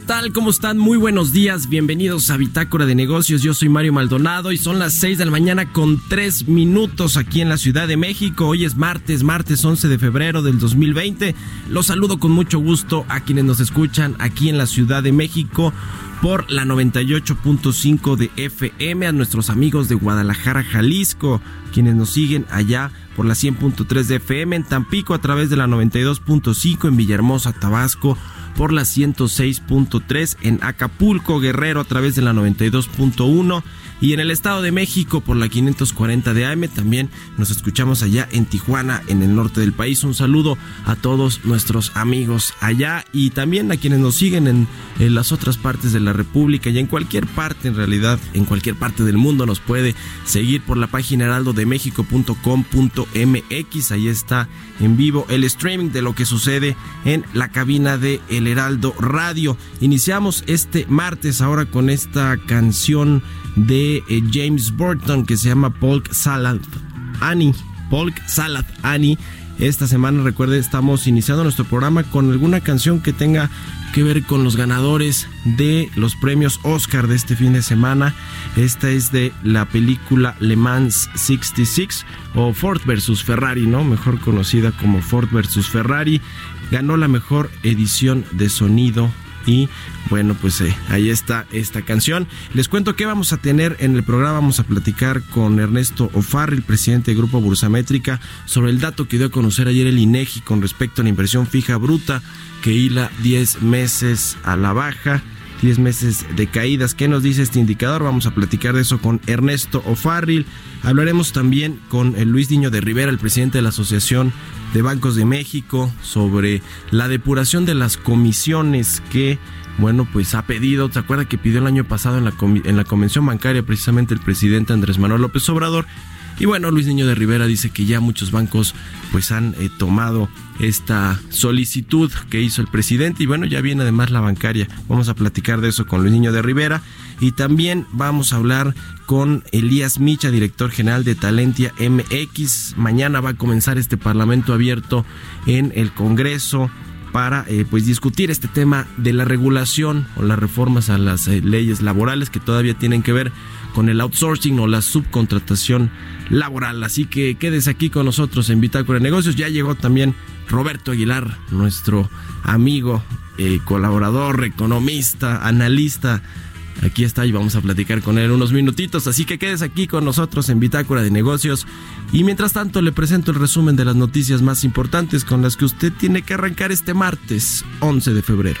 ¿Qué tal? ¿Cómo están? Muy buenos días. Bienvenidos a Bitácora de Negocios. Yo soy Mario Maldonado y son las 6 de la mañana con 3 minutos aquí en la Ciudad de México. Hoy es martes, martes 11 de febrero del 2020. Los saludo con mucho gusto a quienes nos escuchan aquí en la Ciudad de México por la 98.5 de FM, a nuestros amigos de Guadalajara, Jalisco, quienes nos siguen allá por la 100.3 de FM, en Tampico a través de la 92.5, en Villahermosa, Tabasco por la 106.3, en Acapulco, Guerrero a través de la 92.1 y en el Estado de México por la 540 de AM. También nos escuchamos allá en Tijuana, en el norte del país. Un saludo a todos nuestros amigos allá y también a quienes nos siguen en, en las otras partes de la República y en cualquier parte, en realidad, en cualquier parte del mundo nos puede seguir por la página heraldodemexico.com.mx. Ahí está en vivo el streaming de lo que sucede en la cabina de El Heraldo Radio. Iniciamos este martes ahora con esta canción de eh, James Burton que se llama Polk Salad Annie. Polk Salad Annie. Esta semana, recuerde, estamos iniciando nuestro programa con alguna canción que tenga que ver con los ganadores de los premios Oscar de este fin de semana. Esta es de la película Le Mans 66 o Ford versus Ferrari, ¿no? Mejor conocida como Ford versus Ferrari. Ganó la mejor edición de sonido y bueno, pues eh, ahí está esta canción. Les cuento que vamos a tener en el programa, vamos a platicar con Ernesto Ofarri, presidente del Grupo Bursamétrica, sobre el dato que dio a conocer ayer el INEGI con respecto a la inversión fija bruta que hila 10 meses a la baja. 10 meses de caídas. ¿Qué nos dice este indicador? Vamos a platicar de eso con Ernesto O'Farrill. Hablaremos también con el Luis Niño de Rivera, el presidente de la Asociación de Bancos de México, sobre la depuración de las comisiones que, bueno, pues ha pedido. ¿Se acuerda que pidió el año pasado en la, en la convención bancaria precisamente el presidente Andrés Manuel López Obrador? Y bueno, Luis Niño de Rivera dice que ya muchos bancos pues han eh, tomado esta solicitud que hizo el presidente y bueno, ya viene además la bancaria. Vamos a platicar de eso con Luis Niño de Rivera y también vamos a hablar con Elías Micha, director general de Talentia MX. Mañana va a comenzar este Parlamento abierto en el Congreso para eh, pues discutir este tema de la regulación o las reformas a las eh, leyes laborales que todavía tienen que ver con el outsourcing o la subcontratación laboral. Así que quédese aquí con nosotros en Bitácora de Negocios. Ya llegó también Roberto Aguilar, nuestro amigo, eh, colaborador, economista, analista. Aquí está y vamos a platicar con él unos minutitos. Así que quédese aquí con nosotros en Bitácora de Negocios. Y mientras tanto le presento el resumen de las noticias más importantes con las que usted tiene que arrancar este martes 11 de febrero.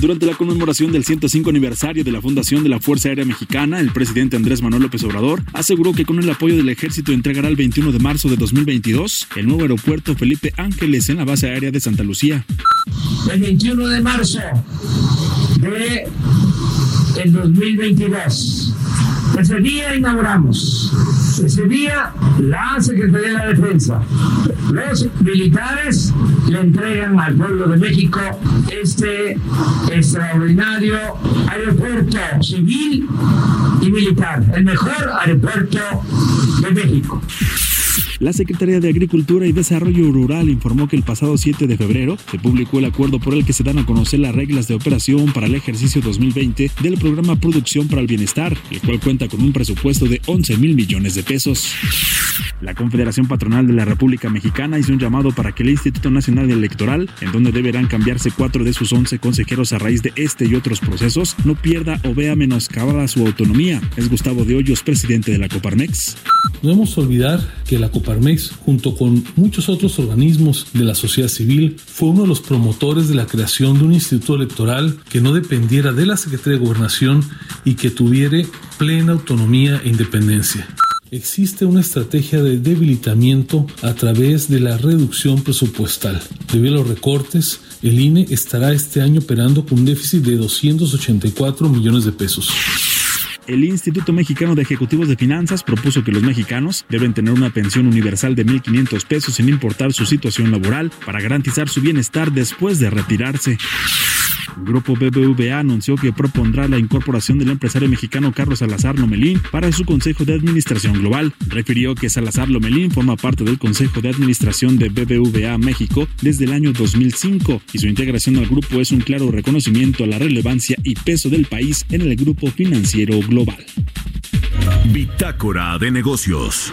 Durante la conmemoración del 105 aniversario de la fundación de la Fuerza Aérea Mexicana, el presidente Andrés Manuel López Obrador aseguró que con el apoyo del ejército entregará el 21 de marzo de 2022 el nuevo aeropuerto Felipe Ángeles en la base aérea de Santa Lucía. El 21 de marzo de el 2022. Ese día inauguramos. Ese día la Secretaría de la Defensa, los militares le entregan al pueblo de México este extraordinario aeropuerto civil y militar, el mejor aeropuerto de México. La Secretaría de Agricultura y Desarrollo Rural informó que el pasado 7 de febrero se publicó el acuerdo por el que se dan a conocer las reglas de operación para el ejercicio 2020 del programa Producción para el Bienestar, el cual cuenta con un presupuesto de 11 mil millones de pesos. La Confederación Patronal de la República Mexicana hizo un llamado para que el Instituto Nacional Electoral, en donde deberán cambiarse cuatro de sus 11 consejeros a raíz de este y otros procesos, no pierda o vea menoscabada su autonomía. Es Gustavo de Hoyos, presidente de la Coparmex. No debemos olvidar que la Coparmex, junto con muchos otros organismos de la sociedad civil, fue uno de los promotores de la creación de un instituto electoral que no dependiera de la Secretaría de Gobernación y que tuviera plena autonomía e independencia. Existe una estrategia de debilitamiento a través de la reducción presupuestal. Debido a los recortes, el INE estará este año operando con un déficit de 284 millones de pesos el Instituto Mexicano de Ejecutivos de Finanzas propuso que los mexicanos deben tener una pensión universal de 1.500 pesos sin importar su situación laboral para garantizar su bienestar después de retirarse. Grupo BBVA anunció que propondrá la incorporación del empresario mexicano Carlos Salazar Lomelín para su Consejo de Administración Global. Refirió que Salazar Lomelín forma parte del Consejo de Administración de BBVA México desde el año 2005 y su integración al grupo es un claro reconocimiento a la relevancia y peso del país en el grupo financiero global. Bitácora de negocios.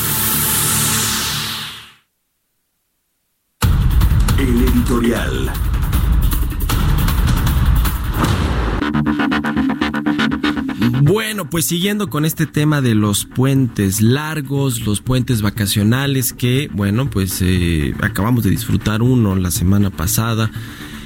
Bueno, pues siguiendo con este tema de los puentes largos, los puentes vacacionales que, bueno, pues eh, acabamos de disfrutar uno la semana pasada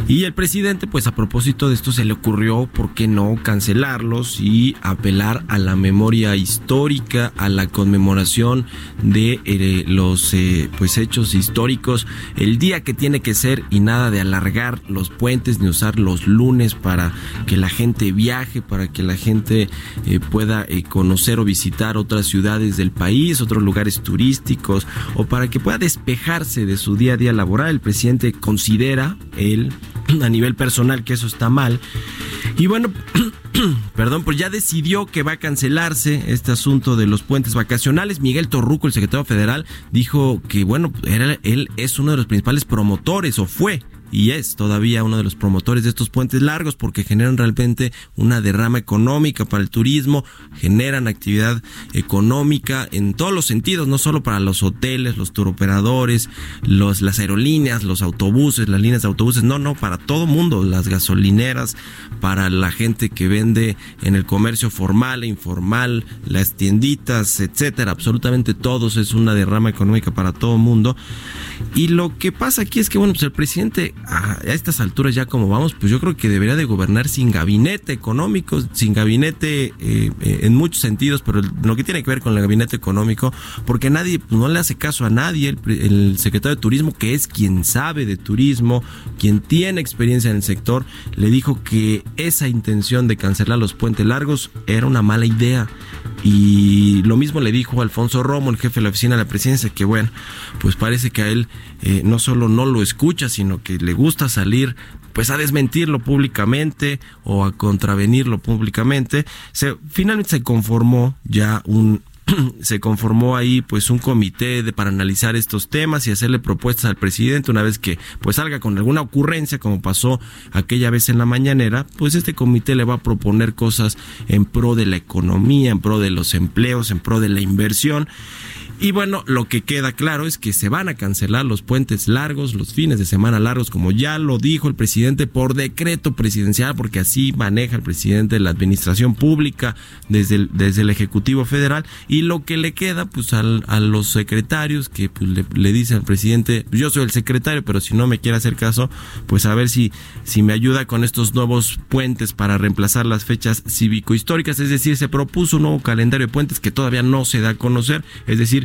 y el presidente, pues a propósito de esto, se le ocurrió, ¿por qué no cancelarlos y apelar a la memoria histórica, a la conmemoración de eh, los eh, pues hechos históricos, el día que tiene que ser y nada de alargar los puentes ni usar los lunes para que la gente viaje, para que la gente eh, pueda conocer o visitar otras ciudades del país, otros lugares turísticos o para que pueda despejarse de su día a día laboral. El presidente considera él a nivel personal que eso está mal. Y bueno, perdón, pues ya decidió que va a cancelarse este asunto de los puentes vacacionales. Miguel Torruco, el secretario federal, dijo que bueno, era, él es uno de los principales promotores o fue y es todavía uno de los promotores de estos puentes largos porque generan realmente una derrama económica para el turismo, generan actividad económica en todos los sentidos, no solo para los hoteles, los turoperadores, los, las aerolíneas, los autobuses, las líneas de autobuses, no, no, para todo mundo, las gasolineras, para la gente que vende en el comercio formal e informal, las tienditas, etcétera, absolutamente todos es una derrama económica para todo mundo. Y lo que pasa aquí es que, bueno, pues el presidente a estas alturas ya como vamos, pues yo creo que debería de gobernar sin gabinete económico, sin gabinete eh, eh, en muchos sentidos, pero lo que tiene que ver con el gabinete económico, porque nadie, pues no le hace caso a nadie, el, el secretario de Turismo, que es quien sabe de turismo, quien tiene experiencia en el sector, le dijo que esa intención de cancelar los puentes largos era una mala idea. Y lo mismo le dijo Alfonso Romo, el jefe de la oficina de la presidencia, que bueno, pues parece que a él eh, no solo no lo escucha, sino que le gusta salir pues a desmentirlo públicamente o a contravenirlo públicamente. Se, finalmente se conformó ya un se conformó ahí pues un comité para analizar estos temas y hacerle propuestas al presidente una vez que pues salga con alguna ocurrencia como pasó aquella vez en la mañanera, pues este comité le va a proponer cosas en pro de la economía, en pro de los empleos, en pro de la inversión y bueno, lo que queda claro es que se van a cancelar los puentes largos, los fines de semana largos, como ya lo dijo el presidente por decreto presidencial, porque así maneja el presidente de la administración pública desde el, desde el Ejecutivo Federal. Y lo que le queda, pues al, a los secretarios que pues, le, dice al presidente, yo soy el secretario, pero si no me quiere hacer caso, pues a ver si, si me ayuda con estos nuevos puentes para reemplazar las fechas cívico-históricas. Es decir, se propuso un nuevo calendario de puentes que todavía no se da a conocer. Es decir,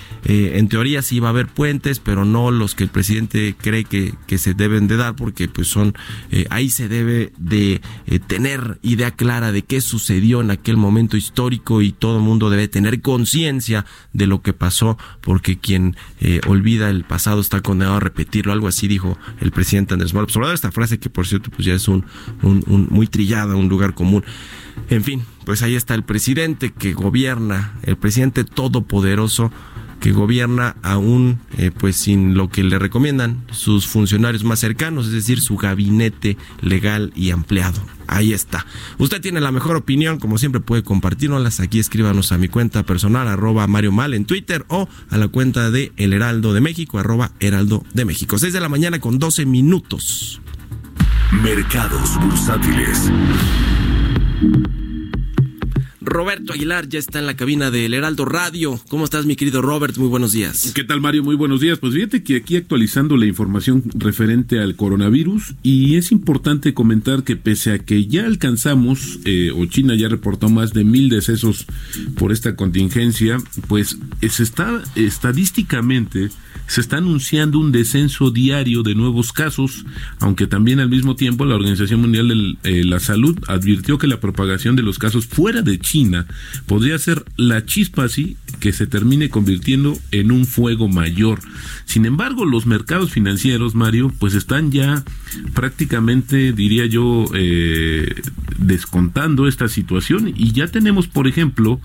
eh, en teoría sí va a haber puentes, pero no los que el presidente cree que, que se deben de dar, porque pues son, eh, ahí se debe de eh, tener idea clara de qué sucedió en aquel momento histórico y todo mundo debe tener conciencia de lo que pasó, porque quien olvida el pasado está condenado a repetirlo, algo así dijo el presidente Andrés Manuel Obrador, esta frase que por cierto pues ya es un muy trillada, un lugar común. En fin, pues ahí está el presidente que gobierna, el presidente todopoderoso que gobierna aún eh, pues sin lo que le recomiendan sus funcionarios más cercanos, es decir, su gabinete legal y ampliado. Ahí está. Usted tiene la mejor opinión, como siempre puede compartirnoslas. Aquí escríbanos a mi cuenta personal, arroba Mario Mal en Twitter o a la cuenta de El Heraldo de México, arroba Heraldo de México. 6 de la mañana con 12 minutos. Mercados bursátiles. Roberto Aguilar ya está en la cabina del Heraldo Radio. ¿Cómo estás, mi querido Robert? Muy buenos días. ¿Qué tal, Mario? Muy buenos días. Pues fíjate que aquí actualizando la información referente al coronavirus y es importante comentar que pese a que ya alcanzamos, eh, o China ya reportó más de mil decesos por esta contingencia, pues se está estadísticamente se está anunciando un descenso diario de nuevos casos, aunque también al mismo tiempo la Organización Mundial de eh, la Salud advirtió que la propagación de los casos fuera de China podría ser la chispa así que se termine convirtiendo en un fuego mayor. Sin embargo, los mercados financieros, Mario, pues están ya prácticamente, diría yo, eh, descontando esta situación y ya tenemos, por ejemplo,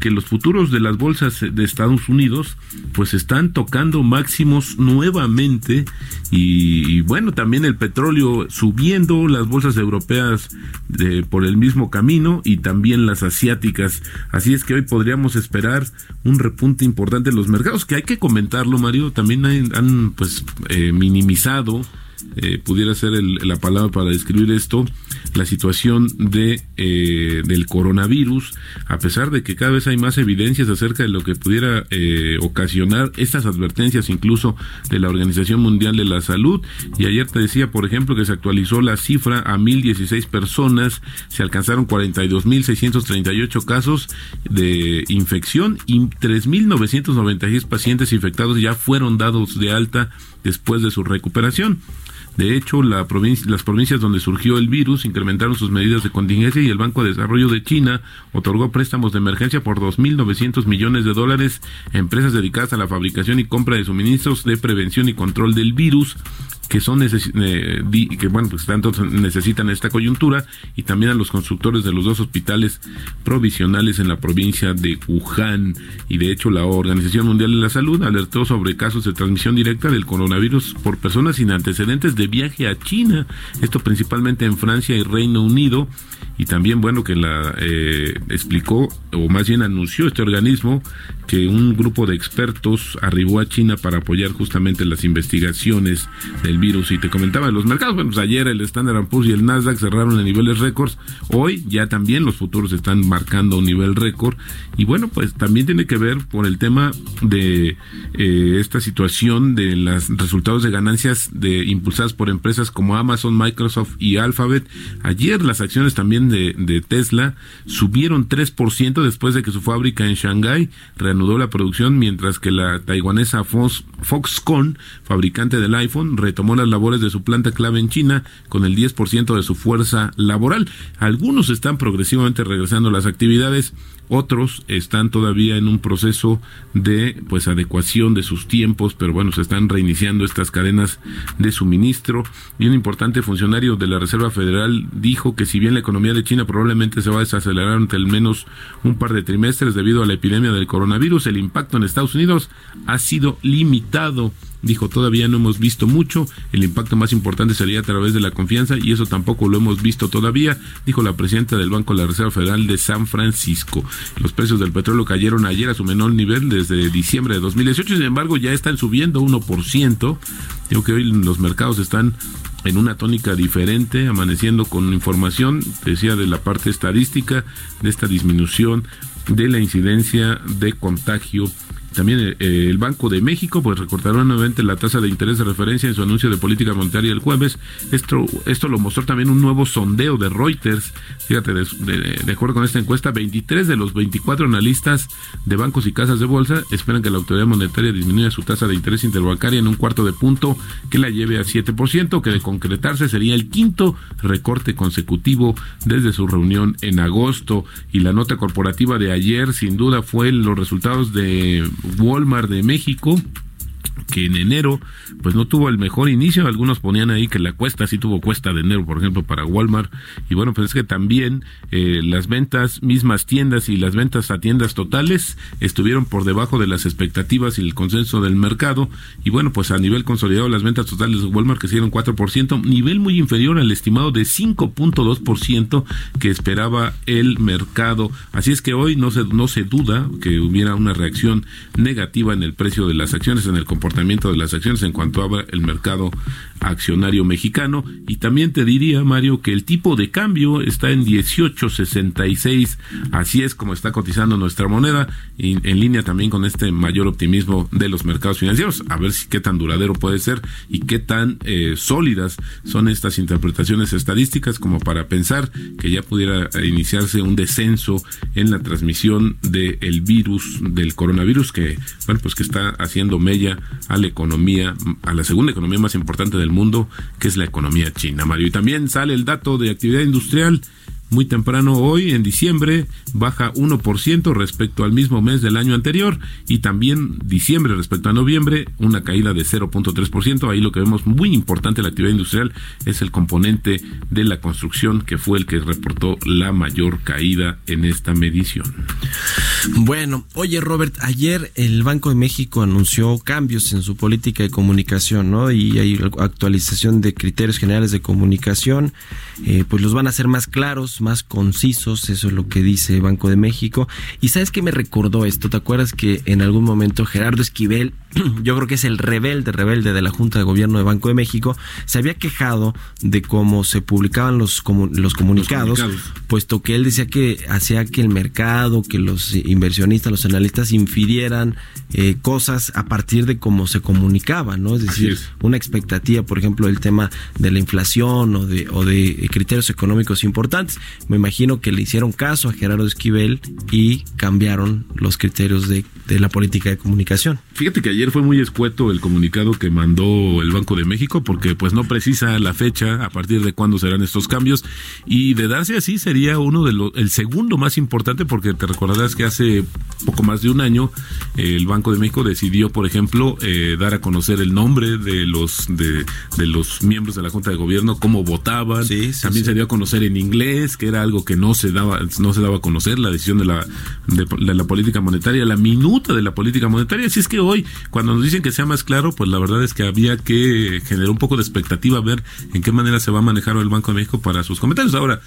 que los futuros de las bolsas de Estados Unidos pues están tocando máximos nuevamente y, bueno también el petróleo subiendo las bolsas europeas de, por el mismo camino y también las asiáticas. Así es que hoy podríamos esperar un repunte importante en los mercados que hay que comentarlo Mario. También han, pues eh, minimizado eh, pudiera ser la palabra para describir esto, la situación de eh, del coronavirus, a pesar de que cada vez hay más evidencias acerca de lo que pudiera eh, ocasionar estas advertencias incluso de la Organización Mundial de la Salud. Y ayer te decía, por ejemplo, que se actualizó la cifra a 1016 personas, se alcanzaron 42.638 casos de infección y 3.996 pacientes infectados ya fueron dados de alta después de su recuperación. De hecho, la las provincias donde surgió el virus incrementaron sus medidas de contingencia y el Banco de Desarrollo de China otorgó préstamos de emergencia por 2.900 millones de dólares a empresas dedicadas a la fabricación y compra de suministros de prevención y control del virus que son eh, que bueno pues tanto necesitan esta coyuntura y también a los constructores de los dos hospitales provisionales en la provincia de Wuhan. Y de hecho la Organización Mundial de la Salud alertó sobre casos de transmisión directa del coronavirus por personas sin antecedentes de viaje a China. Esto principalmente en Francia y Reino Unido y también bueno que la eh, explicó o más bien anunció este organismo que un grupo de expertos arribó a China para apoyar justamente las investigaciones del virus. Y te comentaba los mercados bueno pues ayer el Standard Poor's y el Nasdaq cerraron en niveles récords hoy ya también los futuros están marcando un nivel récord. Y bueno pues también tiene que ver por el tema de eh, esta situación de los resultados de ganancias de impulsadas por empresas como Amazon Microsoft y Alphabet. Ayer las acciones también de, Tesla subieron 3% después de que su fábrica en Shanghái reanudó la producción, mientras que la taiwanesa Foxconn, fabricante del iPhone, retomó las labores de su planta clave en China con el 10% de su fuerza laboral. Algunos están progresivamente regresando a las actividades, otros están todavía en un proceso de pues adecuación de sus tiempos, pero bueno, se están reiniciando estas cadenas de suministro. Y un importante funcionario de la Reserva Federal dijo que si bien la economía de China probablemente se va a desacelerar ante al menos un par de trimestres debido a la epidemia del coronavirus, el impacto en Estados Unidos ha sido limitado dijo todavía no hemos visto mucho, el impacto más importante sería a través de la confianza y eso tampoco lo hemos visto todavía, dijo la presidenta del Banco de la Reserva Federal de San Francisco. Los precios del petróleo cayeron ayer a su menor nivel desde diciembre de 2018, sin embargo ya están subiendo 1%. Digo que hoy los mercados están en una tónica diferente, amaneciendo con información, decía de la parte estadística, de esta disminución de la incidencia de contagio también eh, eh, el Banco de México pues recortará nuevamente la tasa de interés de referencia en su anuncio de política monetaria el jueves. Esto, esto lo mostró también un nuevo sondeo de Reuters. Fíjate, de, acuerdo con esta encuesta, 23 de los 24 analistas de bancos y casas de bolsa esperan que la autoridad monetaria disminuya su tasa de interés interbancaria en un cuarto de punto que la lleve a 7%, que de concretarse sería el quinto recorte consecutivo desde su reunión en agosto. Y la nota corporativa de ayer sin duda fue los resultados de Walmart de México que en enero pues no tuvo el mejor inicio, algunos ponían ahí que la cuesta sí tuvo cuesta de enero, por ejemplo, para Walmart, y bueno, pues es que también eh, las ventas, mismas tiendas y las ventas a tiendas totales estuvieron por debajo de las expectativas y el consenso del mercado, y bueno, pues a nivel consolidado las ventas totales de Walmart crecieron 4%, nivel muy inferior al estimado de 5.2% que esperaba el mercado, así es que hoy no se, no se duda que hubiera una reacción negativa en el precio de las acciones, en el comportamiento de las acciones en cuanto a el mercado accionario mexicano. Y también te diría, Mario, que el tipo de cambio está en 18.66. Así es como está cotizando nuestra moneda, y en línea también con este mayor optimismo de los mercados financieros. A ver si qué tan duradero puede ser y qué tan eh, sólidas son estas interpretaciones estadísticas como para pensar que ya pudiera iniciarse un descenso en la transmisión del virus, del coronavirus, que, bueno, pues que está haciendo mella a la economía, a la segunda economía más importante del mundo, que es la economía china, Mario. Y también sale el dato de actividad industrial muy temprano hoy, en diciembre, baja 1% respecto al mismo mes del año anterior y también diciembre respecto a noviembre, una caída de 0.3%. Ahí lo que vemos muy importante la actividad industrial es el componente de la construcción que fue el que reportó la mayor caída en esta medición. Bueno, oye Robert, ayer el Banco de México anunció cambios en su política de comunicación, ¿no? Y hay actualización de criterios generales de comunicación, eh, pues los van a hacer más claros más concisos, eso es lo que dice Banco de México. Y sabes que me recordó esto, ¿te acuerdas que en algún momento Gerardo Esquivel, yo creo que es el rebelde, rebelde de la Junta de Gobierno de Banco de México, se había quejado de cómo se publicaban los, los, comunicados, puesto que él decía que hacía que el mercado, que los inversionistas, los analistas infirieran eh, cosas a partir de cómo se comunicaba, ¿no? Es decir, una expectativa, por ejemplo, del tema de la inflación o de, o de criterios económicos importantes. Me imagino que le hicieron caso a Gerardo Esquivel y cambiaron los criterios de, de la política de comunicación. Fíjate que ayer fue muy escueto el comunicado que mandó el Banco de México porque pues no precisa la fecha a partir de cuándo serán estos cambios y de darse así sería uno de los el segundo más importante porque te recordarás que hace poco más de un año el Banco de México decidió por ejemplo eh, dar a conocer el nombre de los de, los miembros de la Junta de Gobierno cómo votaban. También se dio a conocer en inglés que era algo que no se daba no se daba a conocer la decisión de la de, la política monetaria la minuta de la política monetaria. Así es que hoy cuando nos dicen que sea más claro, pues la verdad es que había que generar un poco de expectativa, ver en qué manera se va a manejar el Banco de México para sus comentarios. Ahora,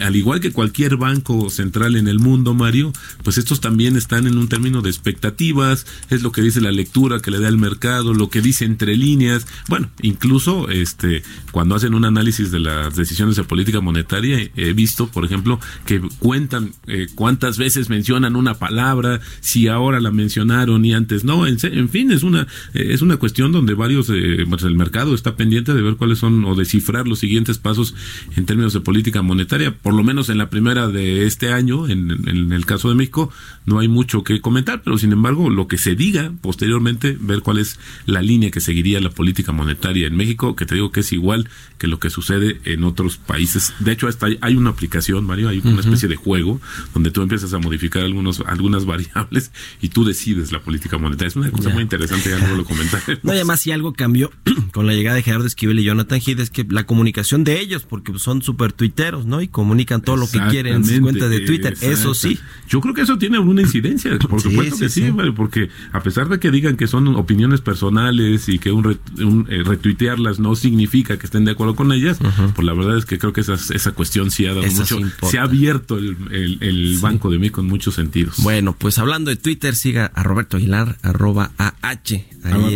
al igual que cualquier banco central en el mundo, Mario, pues estos también están en un término de expectativas, es lo que dice la lectura que le da el mercado, lo que dice entre líneas. Bueno, incluso este cuando hacen un análisis de las decisiones de política monetaria, he visto, por ejemplo, que cuentan eh, cuántas veces mencionan una palabra, si ahora la mencionaron y antes no, en, fin, es una, eh, es una cuestión donde varios, eh, pues el mercado está pendiente de ver cuáles son o descifrar los siguientes pasos en términos de política monetaria, por lo menos en la primera de este año, en, el caso de México, no hay mucho que comentar, pero sin embargo, lo que se diga posteriormente, ver cuál es la línea que seguiría la política monetaria en México, que te digo que es igual que lo que sucede en otros países. De hecho, hasta hay una aplicación, Mario, hay una especie de juego donde tú empiezas a modificar algunos, algunas variables y tú decides la política monetaria. Es una cosa muy interesante, ya no lo comentaré. No, y además si algo cambió con la llegada de Gerardo Esquivel y Jonathan Heath es que la comunicación de ellos, porque son súper tuiteros, ¿no? Y comunican todo lo que quieren en sus cuentas de Twitter, eso sí. Yo creo que eso tiene una incidencia, por supuesto que sí, porque a pesar de que digan que son opiniones personales y que un, eh, retuitearlas no significa que estén de acuerdo con ellas, pues la verdad es que creo que esa, esa cuestión sí ha dado mucho, se ha abierto el, el, Banco de mí con muchos sentidos. Bueno, pues hablando de Twitter, siga a Roberto Aguilar, arroba AH.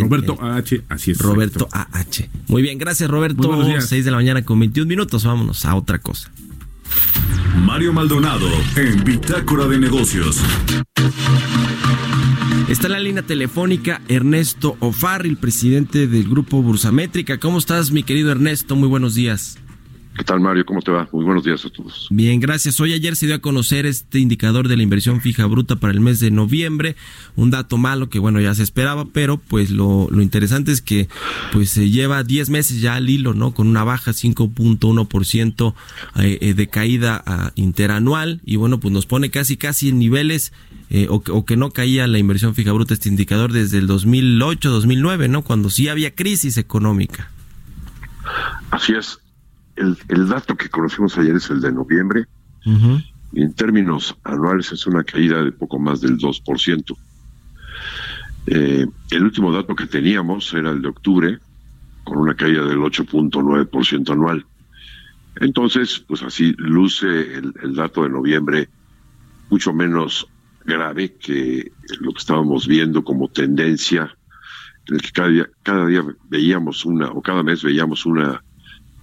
Roberto AH, así es. Roberto AH. Muy bien, gracias Roberto. 6 de la mañana con 21 minutos, vámonos a otra cosa. Mario Maldonado en Bitácora de Negocios. Está en la línea telefónica Ernesto Ofarri, presidente del grupo Bursamétrica. ¿Cómo estás, mi querido Ernesto? Muy buenos días. ¿Qué tal, Mario? ¿Cómo te va? Muy buenos días a todos. Bien, gracias. Hoy ayer se dio a conocer este indicador de la inversión fija bruta para el mes de noviembre, un dato malo que bueno, ya se esperaba, pero pues lo, lo interesante es que pues se lleva 10 meses ya al hilo, ¿no? Con una baja 5.1% eh, eh, de caída ah, interanual y bueno, pues nos pone casi casi en niveles eh, o, o, que no caía la inversión fija bruta este indicador desde el 2008, 2009, ¿no? Cuando sí había crisis económica. Así es el, dato que conocimos ayer es el de noviembre. y en términos anuales es una caída de poco más del 2%. Eh, el último dato que teníamos era el de octubre, con una caída del 8.9% anual. Entonces, pues así luce el, dato de noviembre mucho menos grave que lo que estábamos viendo como tendencia, en el que cada día, cada día veíamos una, o cada mes veíamos una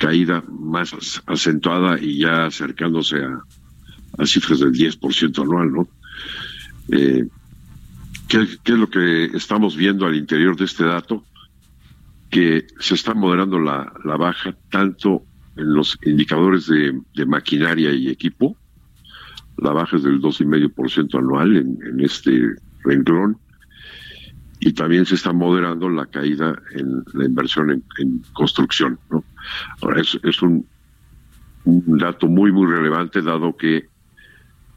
caída más acentuada y ya acercándose a, cifras del 10% anual, ¿no? Eh, ¿qué, es lo que estamos viendo al interior de este dato? Que se está moderando la, la baja tanto en los indicadores de, maquinaria y equipo, la baja es del 2,5% anual en este renglón, y también se está moderando la caída en la inversión en, construcción. ¿no? Ahora, es, es un, un, dato muy, muy relevante, dado que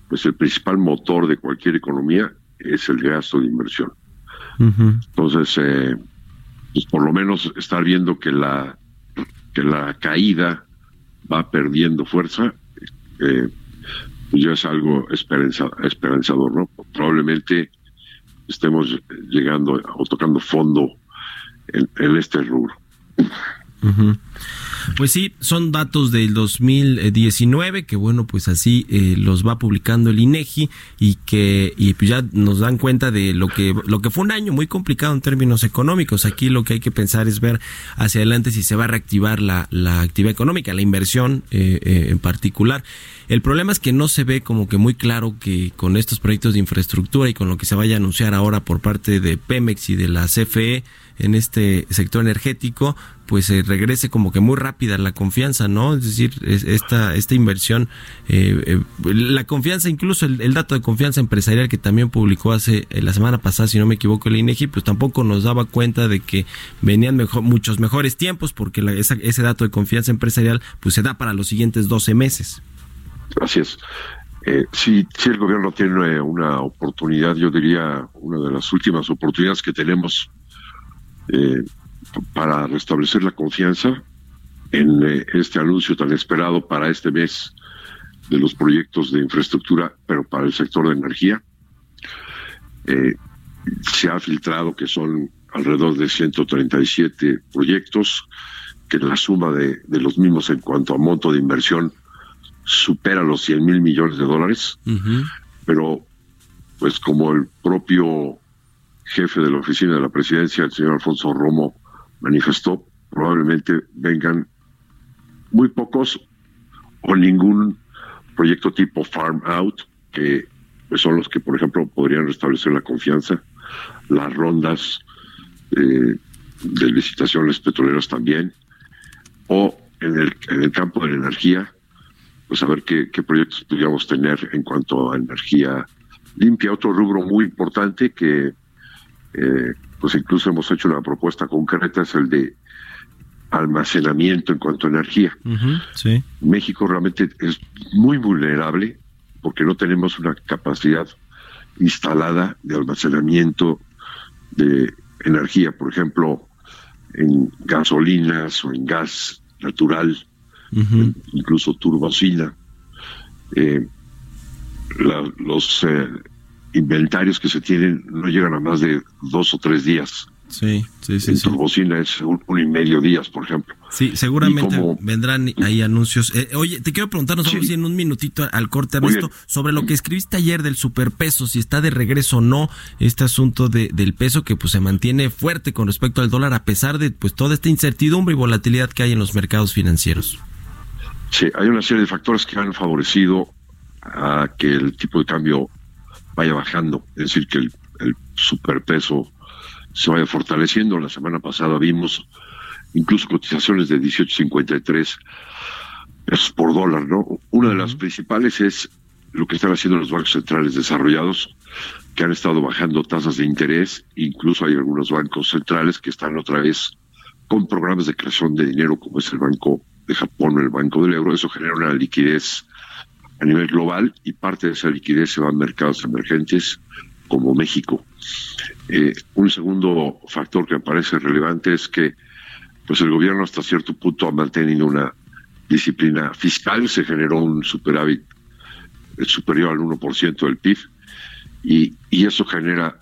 pues el principal motor de cualquier economía es el gasto de inversión. Entonces, eh, pues por lo menos estar viendo que la, que la caída va perdiendo fuerza, eh, pues ya es algo esperanzador, ¿no? Probablemente estemos llegando o tocando fondo en, este rubro. Pues sí, son datos del 2019 que bueno, pues así eh, los va publicando el INEGI y que y pues ya nos dan cuenta de lo que lo que fue un año muy complicado en términos económicos. Aquí lo que hay que pensar es ver hacia adelante si se va a reactivar la, la actividad económica, la inversión eh, eh, en particular. El problema es que no se ve como que muy claro que con estos proyectos de infraestructura y con lo que se vaya a anunciar ahora por parte de Pemex y de la CFE en este sector energético, pues se regrese como que muy rápida la confianza, ¿no? Es decir, esta, esta inversión, eh, eh, la confianza, incluso el, dato de confianza empresarial que también publicó hace eh, la semana pasada, si no me equivoco, el INEGI, pues tampoco nos daba cuenta de que venían mejor, muchos mejores tiempos, porque ese dato de confianza empresarial, pues se da para los siguientes 12 meses. Así es. Eh, si, si el gobierno tiene una oportunidad, yo diría una de las últimas oportunidades que tenemos eh, para restablecer la confianza en eh, este anuncio tan esperado para este mes de los proyectos de infraestructura, pero para el sector de energía. Eh, se ha filtrado que son alrededor de 137 proyectos, que la suma de, de los mismos en cuanto a monto de inversión supera los 100 mil millones de dólares, pero pues como el propio jefe de la oficina de la presidencia, el señor Alfonso Romo, manifestó, probablemente vengan muy pocos o ningún proyecto tipo farm out, que pues, son los que, por ejemplo, podrían restablecer la confianza, las rondas eh, de licitaciones petroleras también, o en el, campo de la energía, pues a ver qué, qué proyectos podríamos tener en cuanto a energía limpia. Otro rubro muy importante que eh, pues incluso hemos hecho una propuesta concreta es el de almacenamiento en cuanto a energía. sí. México realmente es muy vulnerable porque no tenemos una capacidad instalada de almacenamiento de energía, por ejemplo, en gasolinas o en gas natural, incluso turbocina. Eh, los eh, inventarios que se tienen no llegan a más de dos o tres días. Sí, sí, sí. En turbocina es un, y medio días, por ejemplo. Sí, seguramente vendrán ahí anuncios. Eh, oye, te quiero preguntar, nos vamos en un minutito al corte, Ernesto, sobre lo que escribiste ayer del superpeso, si está de regreso o no este asunto de, del peso que pues se mantiene fuerte con respecto al dólar a pesar de pues toda esta incertidumbre y volatilidad que hay en los mercados financieros. Sí, hay una serie de factores que han favorecido a que el tipo de cambio vaya bajando, es decir, que el, el superpeso se vaya fortaleciendo. La semana pasada vimos incluso cotizaciones de 18.53 pesos por dólar, ¿no? Una de las principales es lo que están haciendo los bancos centrales desarrollados, que han estado bajando tasas de interés, incluso hay algunos bancos centrales que están otra vez con programas de creación de dinero, como es el Banco de Japón o el Banco del Euro, eso genera una liquidez a nivel global y parte de esa liquidez se va a mercados emergentes como México. Eh, un segundo factor que me parece relevante es que pues el gobierno hasta cierto punto ha mantenido una disciplina fiscal, se generó un superávit superior al 1% del PIB y, y eso genera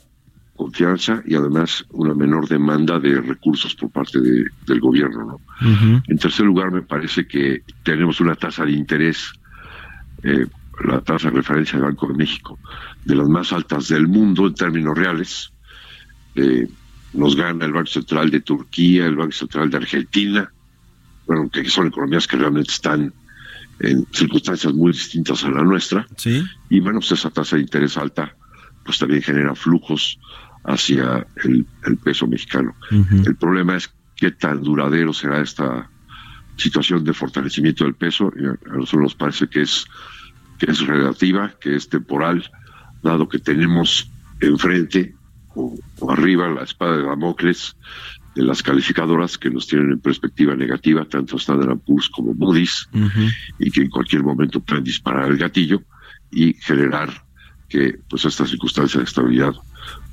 confianza y además una menor demanda de recursos por parte del gobierno. En tercer lugar, me parece que tenemos una tasa de interés, eh, la tasa de referencia del Banco de México, de las más altas del mundo en términos reales. Eh, nos gana el Banco Central de Turquía, el Banco Central de Argentina, bueno, que son economías que realmente están en circunstancias muy distintas a la nuestra. Sí. Y bueno, pues esa tasa de interés alta, pues también genera flujos hacia el, peso mexicano. El problema es qué tan duradero será esta situación de fortalecimiento del peso. A nosotros nos parece que es, que es relativa, que es temporal, dado que tenemos enfrente o, arriba la espada de Damocles de las calificadoras que nos tienen en perspectiva negativa, tanto Standard Poor's como Moody's, y que en cualquier momento pueden disparar el gatillo y generar que pues esta circunstancia de estabilidad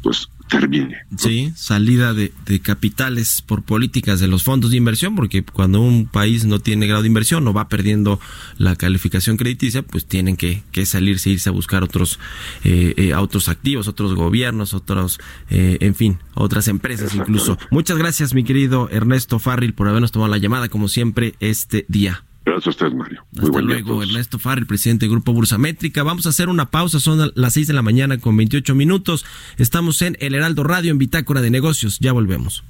pues termine. Sí, salida de, capitales por políticas de los fondos de inversión, porque cuando un país no tiene grado de inversión o va perdiendo la calificación crediticia, pues tienen que, que salirse, irse a buscar otros, eh, eh otros activos, otros gobiernos, otros, eh, en fin, otras empresas incluso. Muchas gracias, mi querido Ernesto Farril, por habernos tomado la llamada, como siempre, este día. Gracias a usted, Mario. Hasta luego, Ernesto Farrell, presidente del Grupo Bursamétrica. Vamos a hacer una pausa, son las 6 de la mañana con 28 minutos. Estamos en El Heraldo Radio, en Bitácora de Negocios. Ya volvemos.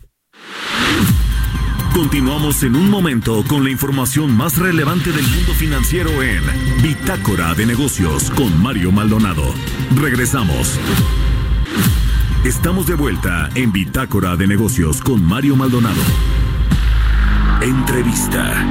Continuamos en un momento con la información más relevante del mundo financiero en Bitácora de Negocios con Mario Maldonado. Regresamos. Estamos de vuelta en Bitácora de Negocios con Mario Maldonado. Entrevista.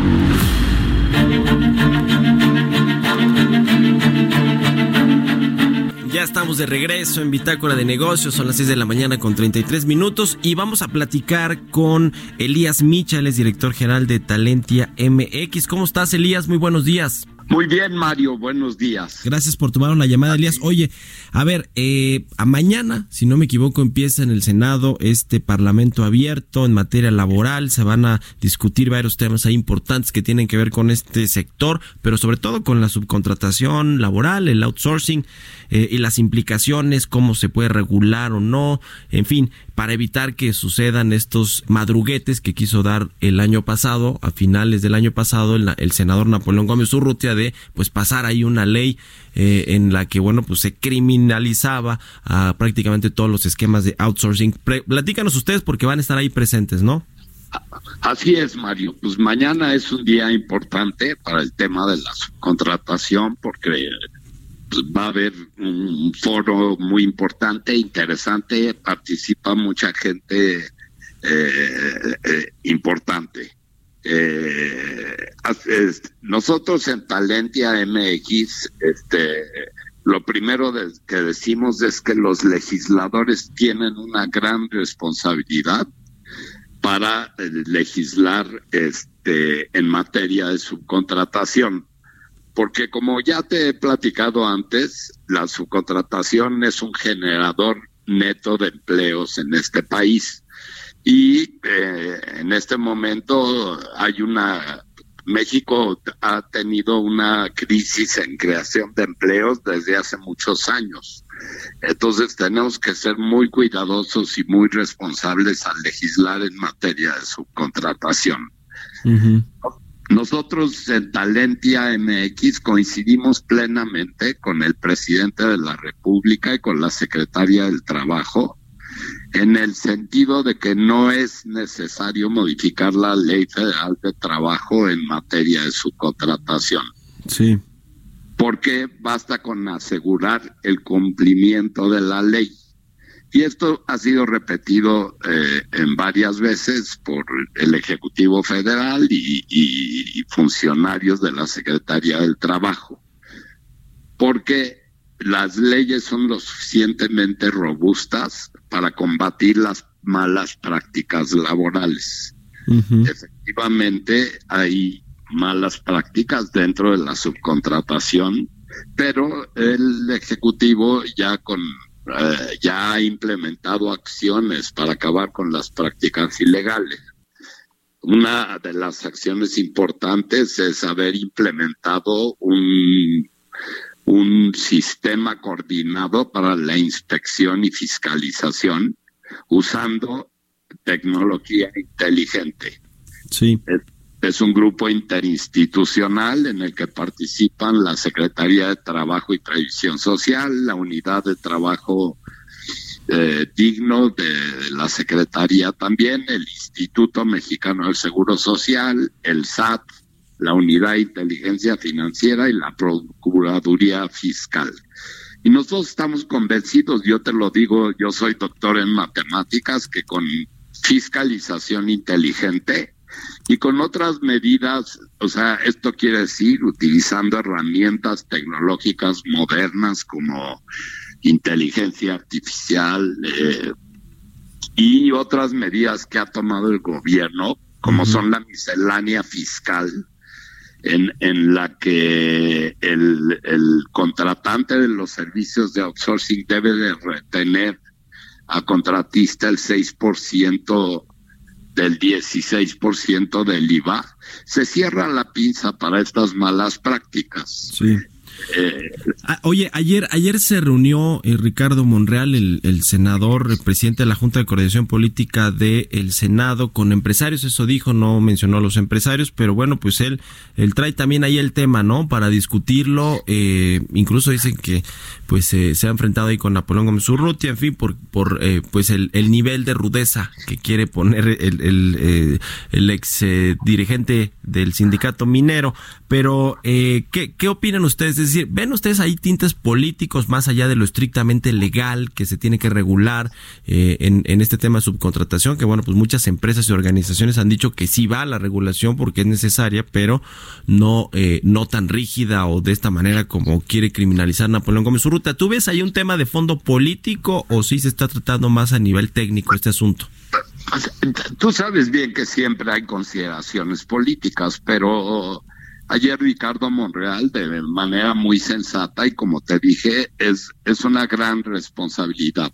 Ya estamos de regreso en Bitácora de Negocios, son las 6 de la mañana con 33 minutos y vamos a platicar con Elías Michal, es director general de Talentia MX. ¿Cómo estás, Elías? Muy buenos días. Muy bien, Mario, buenos días. Gracias por tomar una llamada, Elías. Oye, a ver, eh, a mañana, si no me equivoco, empieza en el Senado este Parlamento abierto en materia laboral. Se van a discutir varios temas ahí importantes que tienen que ver con este sector, pero sobre todo con la subcontratación laboral, el outsourcing eh, y las implicaciones, cómo se puede regular o no, en fin, para evitar que sucedan estos madruguetes que quiso dar el año pasado, a finales del año pasado, el, el senador Napoleón Gómez Urrutia de pues pasar ahí una ley eh, en la que bueno pues se criminalizaba a prácticamente todos los esquemas de outsourcing. platícanos ustedes porque van a estar ahí presentes, ¿no? Así es, Mario. Pues mañana es un día importante para el tema de la subcontratación porque pues, va a haber un foro muy importante, interesante, participa mucha gente eh, eh, importante. Eh, nosotros en Talentia MX este, lo primero que decimos es que los legisladores tienen una gran responsabilidad para eh, legislar este en materia de subcontratación. Porque como ya te he platicado antes, la subcontratación es un generador neto de empleos en este país. Y eh, en este momento hay una México ha tenido una crisis en creación de empleos desde hace muchos años. Entonces tenemos que ser muy cuidadosos y muy responsables al legislar en materia de subcontratación. Nosotros en Talentia MX coincidimos plenamente con el presidente de la República y con la secretaria del Trabajo en el sentido de que no es necesario modificar la ley federal de trabajo en materia de subcontratación. Sí. Porque basta con asegurar el cumplimiento de la ley. Y esto ha sido repetido eh, en varias veces por el Ejecutivo Federal y, y funcionarios de la Secretaría del Trabajo. Porque las leyes son lo suficientemente robustas para combatir las malas prácticas laborales. Efectivamente, hay malas prácticas dentro de la subcontratación, pero el Ejecutivo ya con eh, ya ha implementado acciones para acabar con las prácticas ilegales. Una de las acciones importantes es haber implementado un un sistema coordinado para la inspección y fiscalización usando tecnología inteligente. Sí. Es, un grupo interinstitucional en el que participan la Secretaría de Trabajo y Previsión Social, la Unidad de Trabajo eh, Digno de la Secretaría también, el Instituto Mexicano del Seguro Social, el SAT, la Unidad de Inteligencia Financiera y la Procuraduría Fiscal. Y nosotros estamos convencidos, yo te lo digo, yo soy doctor en matemáticas, que con fiscalización inteligente y con otras medidas, o sea, esto quiere decir utilizando herramientas tecnológicas modernas como inteligencia artificial eh, y otras medidas que ha tomado el gobierno, como son la miscelánea fiscal, en, en la que el, contratante de los servicios de outsourcing debe de retener a contratista el 6% del 16% del IVA, se cierra la pinza para estas malas prácticas. Sí. Eh, ah, oye, ayer, ayer se reunió eh, Ricardo Monreal, el, senador, el presidente de la Junta de Coordinación Política del Senado, con empresarios, eso dijo, no mencionó a los empresarios, pero bueno, pues él, él trae también ahí el tema, ¿no? Para discutirlo, eh, incluso dicen que pues se ha enfrentado ahí con Napoleón Gómez Urrutia, en fin, por, por pues el, el, nivel de rudeza que quiere poner el, el, el ex dirigente del sindicato minero. Pero, ¿qué, ¿qué opinan ustedes? Decir, ¿ven ustedes ahí tintes políticos más allá de lo estrictamente legal que se tiene que regular eh, en, este tema de subcontratación? Que bueno, pues muchas empresas y organizaciones han dicho que sí va la regulación porque es necesaria, pero no, eh, no tan rígida o de esta manera como quiere criminalizar Napoleón Gómez Urruta. ¿Tú ves ahí un tema de fondo político o sí se está tratando más a nivel técnico este asunto? Tú sabes bien que siempre hay consideraciones políticas, pero Ayer Ricardo Monreal, de manera muy sensata y como te dije, es, es una gran responsabilidad.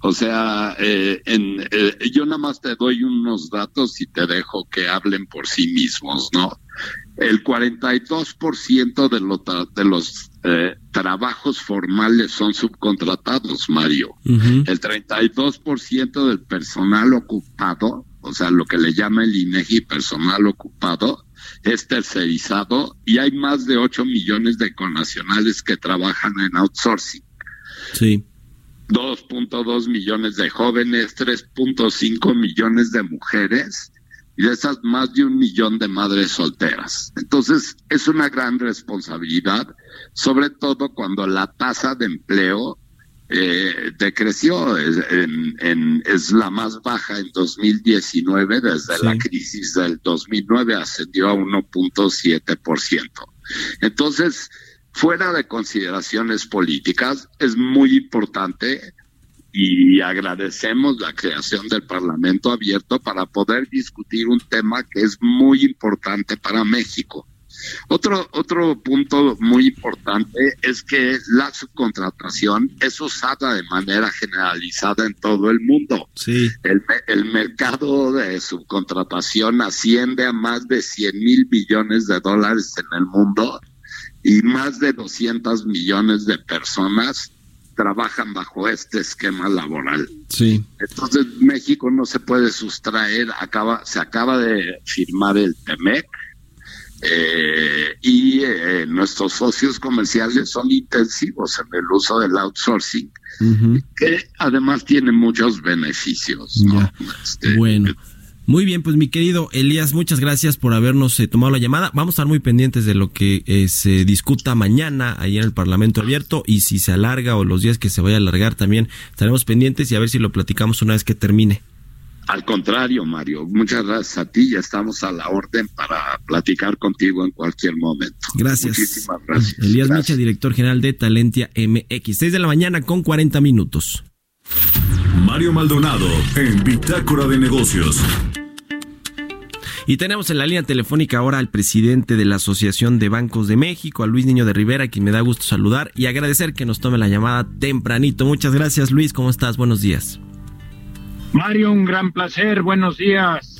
O sea, eh, en, eh, yo nada más te doy unos datos y te dejo que hablen por sí mismos, ¿no? El 42% de, lo, de los eh, trabajos formales son subcontratados, Mario. El 32% del personal ocupado, o sea, lo que le llama el INEGI personal ocupado, es tercerizado y hay más de 8 millones de connacionales que trabajan en outsourcing. Sí. 2.2 millones de jóvenes, 3.5 millones de mujeres y de esas más de un millón de madres solteras. Entonces, es una gran responsabilidad, sobre todo cuando la tasa de empleo eh, decreció, en, es la más baja en 2019, desde la crisis del 2009 ascendió a 1.7%. Entonces, fuera de consideraciones políticas, es muy importante y agradecemos la creación del Parlamento abierto para poder discutir un tema que es muy importante para México. Otro, otro punto muy importante es que la subcontratación es usada de manera generalizada en todo el mundo. Sí. El, el mercado de subcontratación asciende a más de 100 mil billones de dólares en el mundo y más de 200 millones de personas trabajan bajo este esquema laboral. Sí. Entonces México no se puede sustraer, acaba, se acaba de firmar el TEMEC eh, y eh, nuestros socios comerciales son intensivos en el uso del outsourcing, que además tiene muchos beneficios. Este, bueno. Muy bien, pues mi querido Elías, muchas gracias por habernos eh, tomado la llamada. Vamos a estar muy pendientes de lo que eh, se discuta mañana ahí en el Parlamento Abierto y si se alarga o los días que se vaya a alargar también estaremos pendientes y a ver si lo platicamos una vez que termine. Al contrario, Mario, muchas gracias a ti. Ya estamos a la orden para platicar contigo en cualquier momento. Gracias. Muchísimas gracias. Elías Micha, director general de Talentia MX. 6 de la mañana con 40 minutos. Mario Maldonado en Bitácora de Negocios. Y tenemos en la línea telefónica ahora al presidente de la Asociación de Bancos de México, a Luis Niño de Rivera, quien me da gusto saludar y agradecer que nos tome la llamada tempranito. Muchas gracias, Luis. ¿Cómo estás? Buenos días. Mario, un gran placer. Buenos días.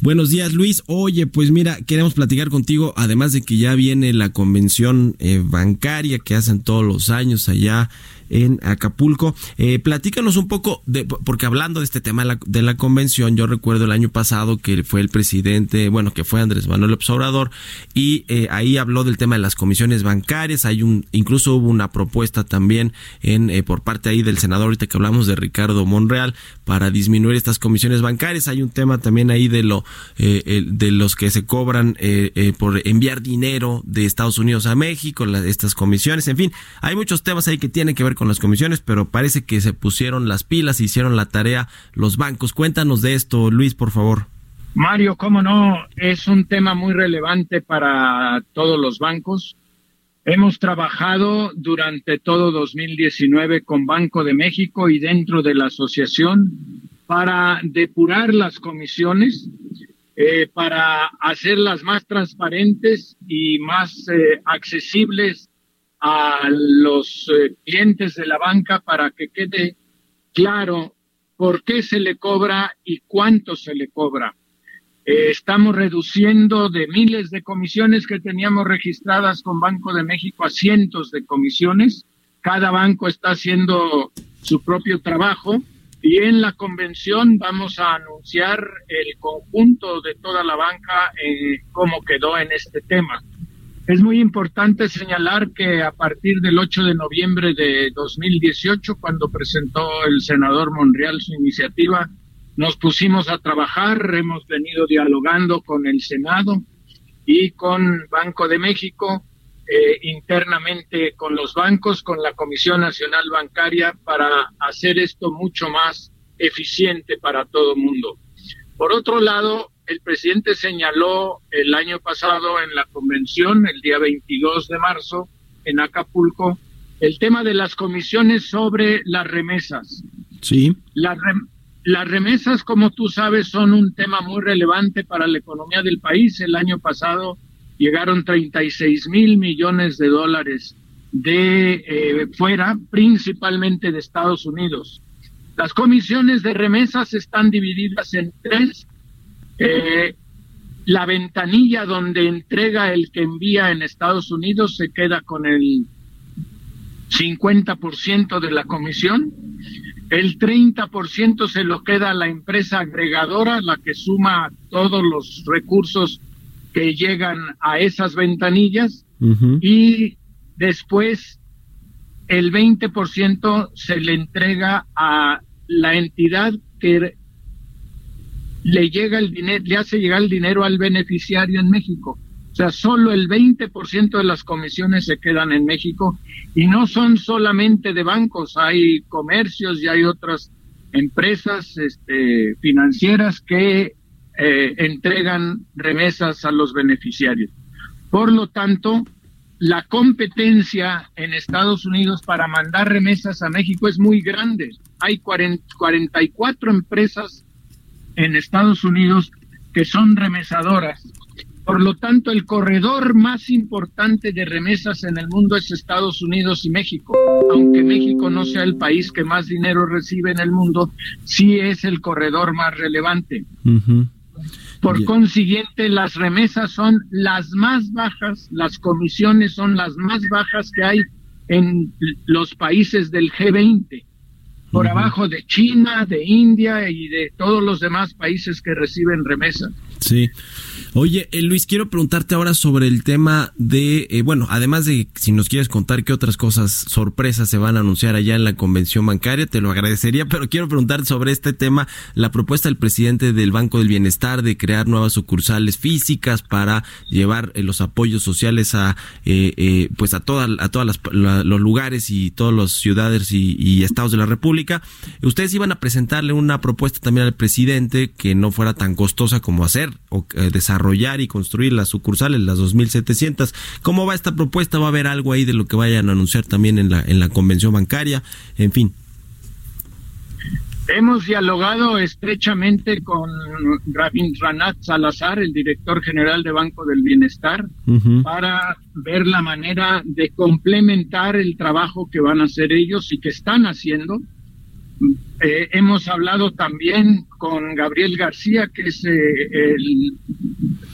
Buenos días, Luis. Oye, pues mira, queremos platicar contigo, además de que ya viene la convención eh, bancaria que hacen todos los años allá en Acapulco. Eh, platícanos un poco, de, porque hablando de este tema de la, convención, yo recuerdo el año pasado que fue el presidente, bueno, que fue Andrés Manuel López Obrador, y eh, ahí habló del tema de las comisiones bancarias. Hay un, incluso hubo una propuesta también en eh, por parte ahí del senador, ahorita que hablamos de Ricardo Monreal, para disminuir estas comisiones bancarias. Hay un tema también ahí de lo eh, de los que se cobran eh, por enviar dinero de Estados Unidos a México, la, estas comisiones, en fin, hay muchos temas ahí que tienen que ver con las comisiones, pero parece que se pusieron las pilas, hicieron la tarea los bancos. Cuéntanos de esto, Luis, por favor. Mario, cómo no, es un tema muy relevante para todos los bancos. Hemos trabajado durante todo 2019 con Banco de México y dentro de la asociación para depurar las comisiones, eh, para hacerlas más transparentes y más eh, accesibles a los eh, clientes de la banca para que quede claro por qué se le cobra y cuánto se le cobra. Eh, estamos reduciendo de miles de comisiones que teníamos registradas con Banco de México a cientos de comisiones. Cada banco está haciendo su propio trabajo y en la convención vamos a anunciar el conjunto de toda la banca eh, cómo quedó en este tema. Es muy importante señalar que a partir del 8 de noviembre de 2018, cuando presentó el senador Monreal su iniciativa, nos pusimos a trabajar, hemos venido dialogando con el Senado y con Banco de México, eh, internamente con los bancos, con la Comisión Nacional Bancaria, para hacer esto mucho más eficiente para todo el mundo. Por otro lado, el presidente señaló el año pasado en la convención, el día 22 de marzo, en Acapulco, el tema de las comisiones sobre las remesas. Sí. Las, las remesas, como tú sabes, son un tema muy relevante para la economía del país. El año pasado llegaron 36 mil millones de dólares de eh, fuera, principalmente de Estados Unidos. Las comisiones de remesas están divididas en tres eh, la ventanilla donde entrega el que envía en Estados Unidos se queda con el 50% de la comisión, el 30% se lo queda a la empresa agregadora, la que suma todos los recursos que llegan a esas ventanillas, y después el 20% se le entrega a la entidad que le llega el dinero, le hace llegar el dinero al beneficiario en México. O sea, solo el 20% de las comisiones se quedan en México y no son solamente de bancos, hay comercios y hay otras empresas este, financieras que eh, entregan remesas a los beneficiarios. Por lo tanto, la competencia en Estados Unidos para mandar remesas a México es muy grande. Hay 44 empresas en Estados Unidos que son remesadoras. Por lo tanto, el corredor más importante de remesas en el mundo es Estados Unidos y México. Aunque México no sea el país que más dinero recibe en el mundo, sí es el corredor más relevante. Por consiguiente, las remesas son las más bajas, las comisiones son las más bajas que hay en los países del G20, por abajo de China, de India y de todos los demás países que reciben remesas. Sí. Oye, eh, Luis, quiero preguntarte ahora sobre el tema de, eh, bueno, además de si nos quieres contar qué otras cosas sorpresas se van a anunciar allá en la convención bancaria, te lo agradecería, pero quiero preguntar sobre este tema, la propuesta del presidente del Banco del Bienestar de crear nuevas sucursales físicas para llevar eh, los apoyos sociales a, pues a todas a todas los lugares y todas las ciudades y estados de la República. Ustedes iban a presentarle una propuesta también al presidente que no fuera tan costosa como hacer o desarrollar y construir las sucursales, las 2.700. ¿Cómo va esta propuesta? ¿Va a haber algo ahí de lo que vayan a anunciar también en la, en la convención bancaria? En fin. Hemos dialogado estrechamente con Ranat Salazar, el director general de Banco del Bienestar, para ver la manera de complementar el trabajo que van a hacer ellos y que están haciendo eh, hemos hablado también con Gabriel García, que es eh, el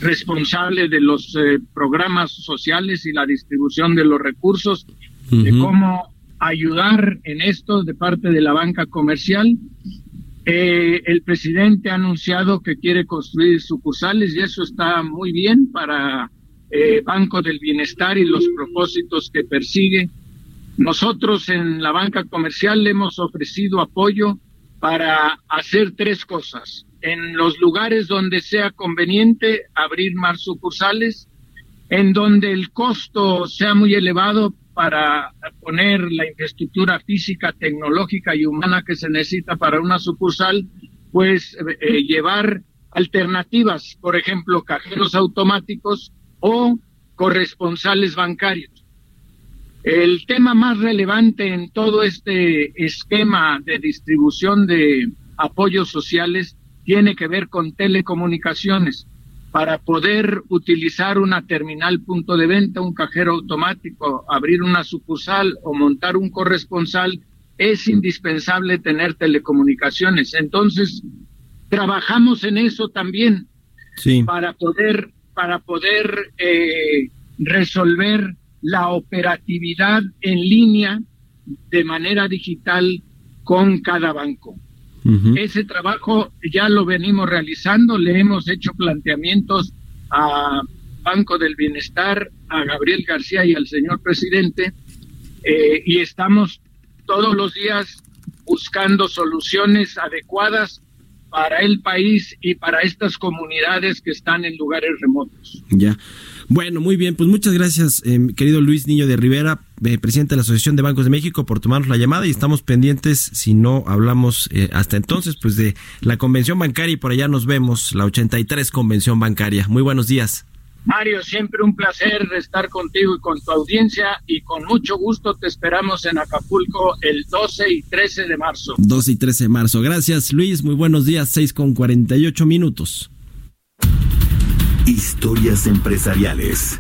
responsable de los eh, programas sociales y la distribución de los recursos, de cómo ayudar en esto de parte de la banca comercial. el presidente ha anunciado que quiere construir sucursales y eso está muy bien para Banco del Bienestar y los propósitos que persigue nosotros en la banca comercial le hemos ofrecido apoyo para hacer tres cosas. En los lugares donde sea conveniente abrir más sucursales, en donde el costo sea muy elevado para poner la infraestructura física, tecnológica y humana que se necesita para una sucursal, pues eh, llevar alternativas, por ejemplo, cajeros automáticos o corresponsales bancarios. El tema más relevante en todo este esquema de distribución de apoyos sociales tiene que ver con telecomunicaciones. Para poder utilizar una terminal punto de venta, un cajero automático, abrir una sucursal o montar un corresponsal, es indispensable tener telecomunicaciones. Entonces, trabajamos en eso también para poder, para poder eh, resolver la operatividad en línea de manera digital con cada banco. Ese trabajo ya lo venimos realizando, le hemos hecho planteamientos a Banco del Bienestar, a Gabriel García y al señor presidente, eh, y estamos todos los días buscando soluciones adecuadas para el país y para estas comunidades que están en lugares remotos. Ya. Bueno, muy bien, pues muchas gracias, eh, querido Luis Niño de Rivera, eh, presidente de la Asociación de Bancos de México, por tomarnos la llamada y estamos pendientes, si no hablamos eh, hasta entonces, pues de la convención bancaria y por allá nos vemos, la 83 convención bancaria. Muy buenos días. Mario, siempre un placer estar contigo y con tu audiencia y con mucho gusto te esperamos en Acapulco el 12 y 13 de marzo. 12 y 13 de marzo. Gracias Luis, muy buenos días, 6 con 48 minutos. Historias empresariales.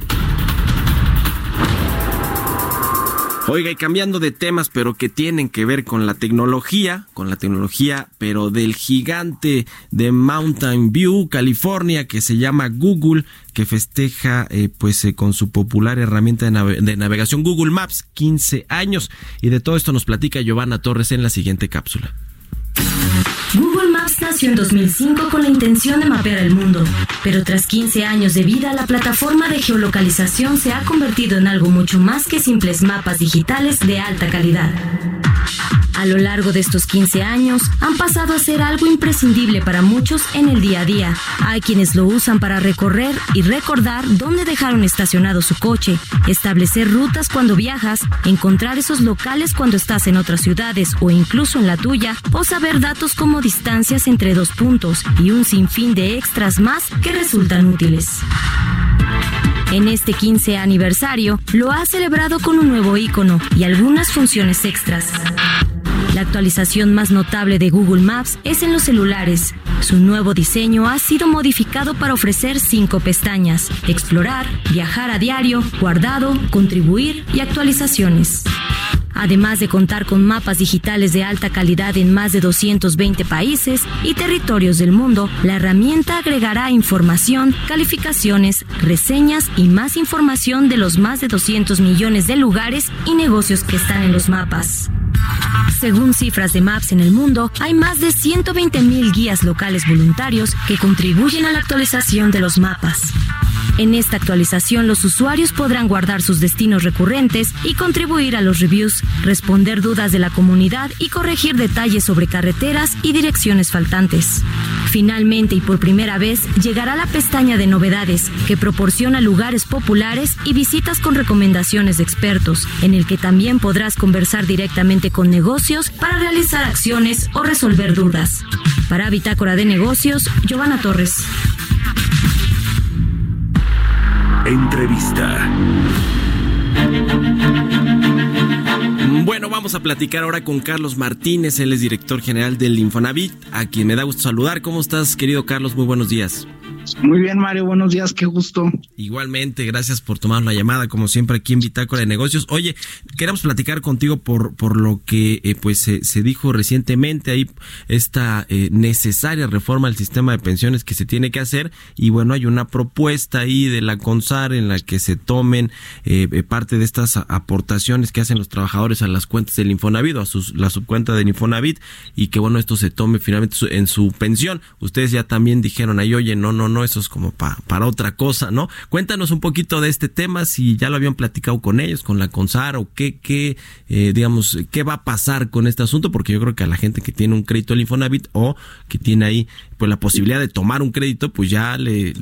Oiga, y cambiando de temas, pero que tienen que ver con la tecnología, con la tecnología, pero del gigante de Mountain View, California, que se llama Google, que festeja eh, pues eh, con su popular herramienta de, de, navegación Google Maps 15 años. Y de todo esto nos platica Giovanna Torres en la siguiente cápsula. Google Maps nació en 2005 con la intención de mapear el mundo, pero tras 15 años de vida, la plataforma de geolocalización se ha convertido en algo mucho más que simples mapas digitales de alta calidad. A lo largo de estos 15 años, han pasado a ser algo imprescindible para muchos en el día a día. Hay quienes lo usan para recorrer y recordar dónde dejaron estacionado su coche, establecer rutas cuando viajas, encontrar esos locales cuando estás en otras ciudades o incluso en la tuya, o saber datos como distancias entre dos puntos y un sinfín de extras más que resultan útiles. En este 15 aniversario, lo ha celebrado con un nuevo icono y algunas funciones extras. La actualización más notable de Google Maps es en los celulares. Su nuevo diseño ha sido modificado para ofrecer cinco pestañas, explorar, viajar a diario, guardado, contribuir y actualizaciones. Además de contar con mapas digitales de alta calidad en más de 220 países y territorios del mundo, la herramienta agregará información, calificaciones, reseñas y más información de los más de 200 millones de lugares y negocios que están en los mapas. Según cifras de Maps en el mundo, hay más de 120.000 guías locales voluntarios que contribuyen a la actualización de los mapas. En esta actualización los usuarios podrán guardar sus destinos recurrentes y contribuir a los reviews, responder dudas de la comunidad y corregir detalles sobre carreteras y direcciones faltantes. Finalmente y por primera vez llegará la pestaña de novedades que proporciona lugares populares y visitas con recomendaciones de expertos, en el que también podrás conversar directamente con negocios para realizar acciones o resolver dudas. Para Bitácora de Negocios, Giovanna Torres. Entrevista. Bueno, vamos a platicar ahora con Carlos Martínez, él es director general del Infonavit, a quien me da gusto saludar. ¿Cómo estás, querido Carlos? Muy buenos días. Muy bien, Mario, buenos días, qué gusto. Igualmente, gracias por tomar la llamada, como siempre, aquí en Bitácora de Negocios. Oye, queremos platicar contigo por, por lo que eh, pues se, dijo recientemente ahí, esta eh, necesaria reforma al sistema de pensiones que se tiene que hacer. Y bueno, hay una propuesta ahí de la CONSAR en la que se tomen eh, parte de estas aportaciones que hacen los trabajadores a las cuentas del Infonavit, a sus, la subcuenta del Infonavit, y que bueno, esto se tome finalmente en su pensión. Ustedes ya también dijeron ahí, oye, no, no, no, eso es como para otra cosa, ¿no? Cuéntanos un poquito de este tema, si ya lo habían platicado con ellos, con la CONSAR, o qué, qué eh, digamos, qué va a pasar con este asunto, porque yo creo que a la gente que tiene un crédito al Infonavit o que tiene ahí pues la posibilidad de tomar un crédito, pues ya le,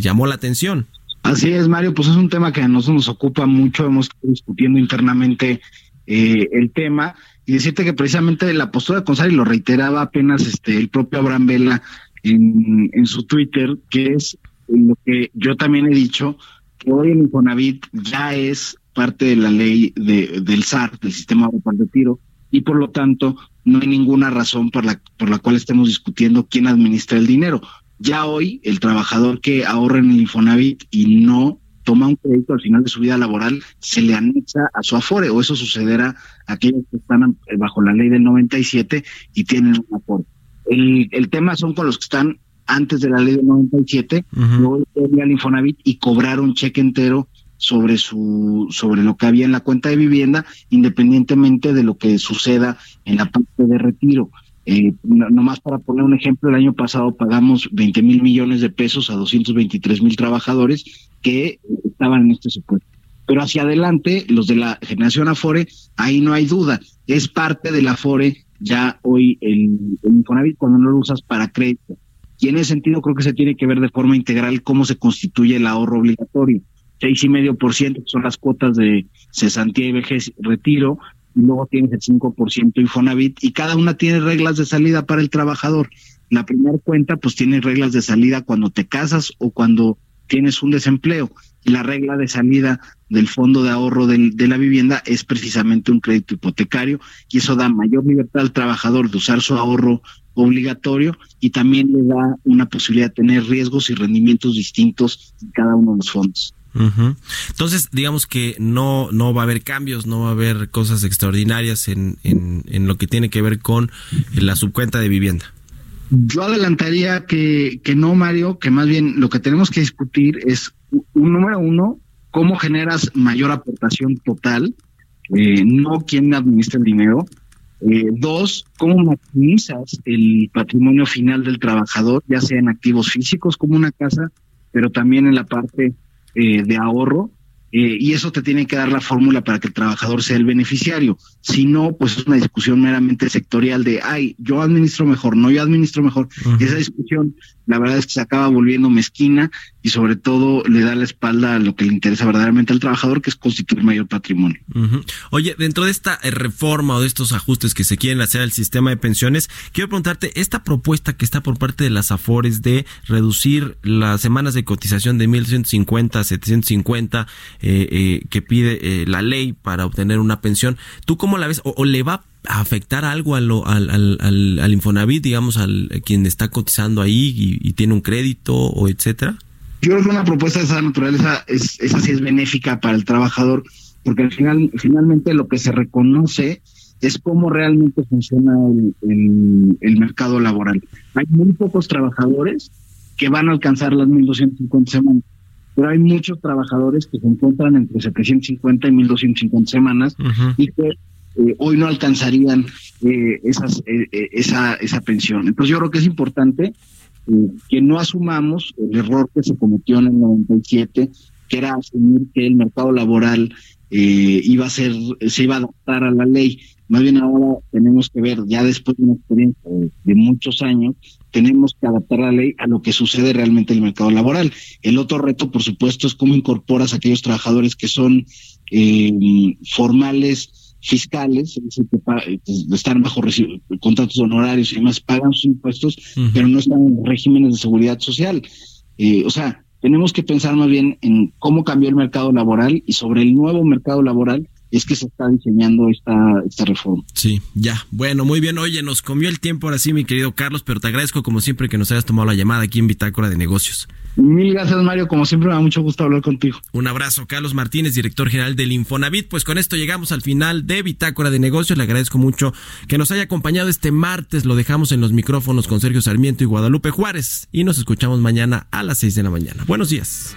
llamó la atención. Así es, Mario, pues es un tema que a nosotros nos ocupa mucho, hemos estado discutiendo internamente eh, el tema y decirte que precisamente la postura de CONSAR, y lo reiteraba apenas este el propio Abraham Vela en, su Twitter, que es lo que yo también he dicho, que hoy el Infonavit ya es parte de la ley de, del SAR, del Sistema de Tiro, y por lo tanto no hay ninguna razón por la, por la cual estemos discutiendo quién administra el dinero. Ya hoy el trabajador que ahorra en el Infonavit y no toma un crédito al final de su vida laboral, se le anexa a su afore, o eso sucederá a aquellos que están bajo la ley del 97 y tienen un aporte. El, el tema son con los que están antes de la ley del 97, luego al Infonavit y cobrar un cheque entero sobre su sobre lo que había en la cuenta de vivienda, independientemente de lo que suceda en la parte de retiro. Eh, nomás para poner un ejemplo, el año pasado pagamos 20 mil millones de pesos a 223 mil trabajadores que estaban en este supuesto. Pero hacia adelante, los de la generación Afore, ahí no hay duda, es parte del Afore ya hoy el, Infonavit cuando no lo usas para crédito. Y en ese sentido creo que se tiene que ver de forma integral cómo se constituye el ahorro obligatorio. Seis y medio por ciento son las cuotas de cesantía y vejez retiro, y luego tienes el cinco por ciento Infonavit, y cada una tiene reglas de salida para el trabajador. La primera cuenta, pues tiene reglas de salida cuando te casas o cuando tienes un desempleo. Y la regla de salida del fondo de ahorro de la vivienda es precisamente un crédito hipotecario y eso da mayor libertad al trabajador de usar su ahorro obligatorio y también le da una posibilidad de tener riesgos y rendimientos distintos en cada uno de los fondos. Entonces, digamos que no, no va a haber cambios, no va a haber cosas extraordinarias en, en, en lo que tiene que ver con la subcuenta de vivienda. Yo adelantaría que, que no, Mario, que más bien lo que tenemos que discutir es, un número uno, cómo generas mayor aportación total, eh, no quién administra el dinero. Eh, dos, cómo maximizas el patrimonio final del trabajador, ya sea en activos físicos como una casa, pero también en la parte eh, de ahorro. Eh, y eso te tiene que dar la fórmula para que el trabajador sea el beneficiario. Si no, pues es una discusión meramente sectorial de, ay, yo administro mejor, no, yo administro mejor. Esa discusión, la verdad es que se acaba volviendo mezquina y sobre todo le da la espalda a lo que le interesa verdaderamente al trabajador, que es constituir mayor patrimonio. Oye, dentro de esta eh, reforma o de estos ajustes que se quieren hacer al sistema de pensiones, quiero preguntarte, esta propuesta que está por parte de las AFORES de reducir las semanas de cotización de 1.150 a 750 eh, eh, que pide la ley para obtener una pensión, ¿tú cómo la ves? ¿O, le va afectar algo al, al, al, al, Infonavit, digamos, al quien está cotizando ahí y, y tiene un crédito o etcétera? Yo creo que una propuesta de esa naturaleza es, esa sí es benéfica para el trabajador, porque al final, finalmente lo que se reconoce es cómo realmente funciona el, el, mercado laboral. Hay muy pocos trabajadores que van a alcanzar las 1.250 semanas, pero hay muchos trabajadores que se encuentran entre 750 y 1.250 semanas y que eh, hoy no alcanzarían eh, esas, eh, esa, esa pensión. Entonces yo creo que es importante que no asumamos el error que se cometió en el 97, que era asumir que el mercado laboral eh, iba a ser, se iba a adaptar a la ley. Más bien ahora tenemos que ver, ya después de una experiencia de, muchos años, tenemos que adaptar la ley a lo que sucede realmente en el mercado laboral. El otro reto, por supuesto, es cómo incorporas a aquellos trabajadores que son eh, formales, fiscales, es decir, que pues, están bajo contratos honorarios y demás, pagan sus impuestos, pero no están en regímenes de seguridad social. Eh, o sea, tenemos que pensar más bien en cómo cambió el mercado laboral y sobre el nuevo mercado laboral es que se está diseñando esta, esta reforma. Sí, ya. Bueno, muy bien. Oye, nos comió el tiempo ahora sí, mi querido Carlos, pero te agradezco como siempre que nos hayas tomado la llamada aquí en Bitácora de Negocios. Mil gracias, Mario. Como siempre, me da mucho gusto hablar contigo. Un abrazo, Carlos Martínez, director general del Infonavit. Pues con esto llegamos al final de Bitácora de Negocios. Le agradezco mucho que nos haya acompañado este martes. Lo dejamos en los micrófonos con Sergio Sarmiento y Guadalupe Juárez. Y nos escuchamos mañana a las seis de la mañana. Buenos días.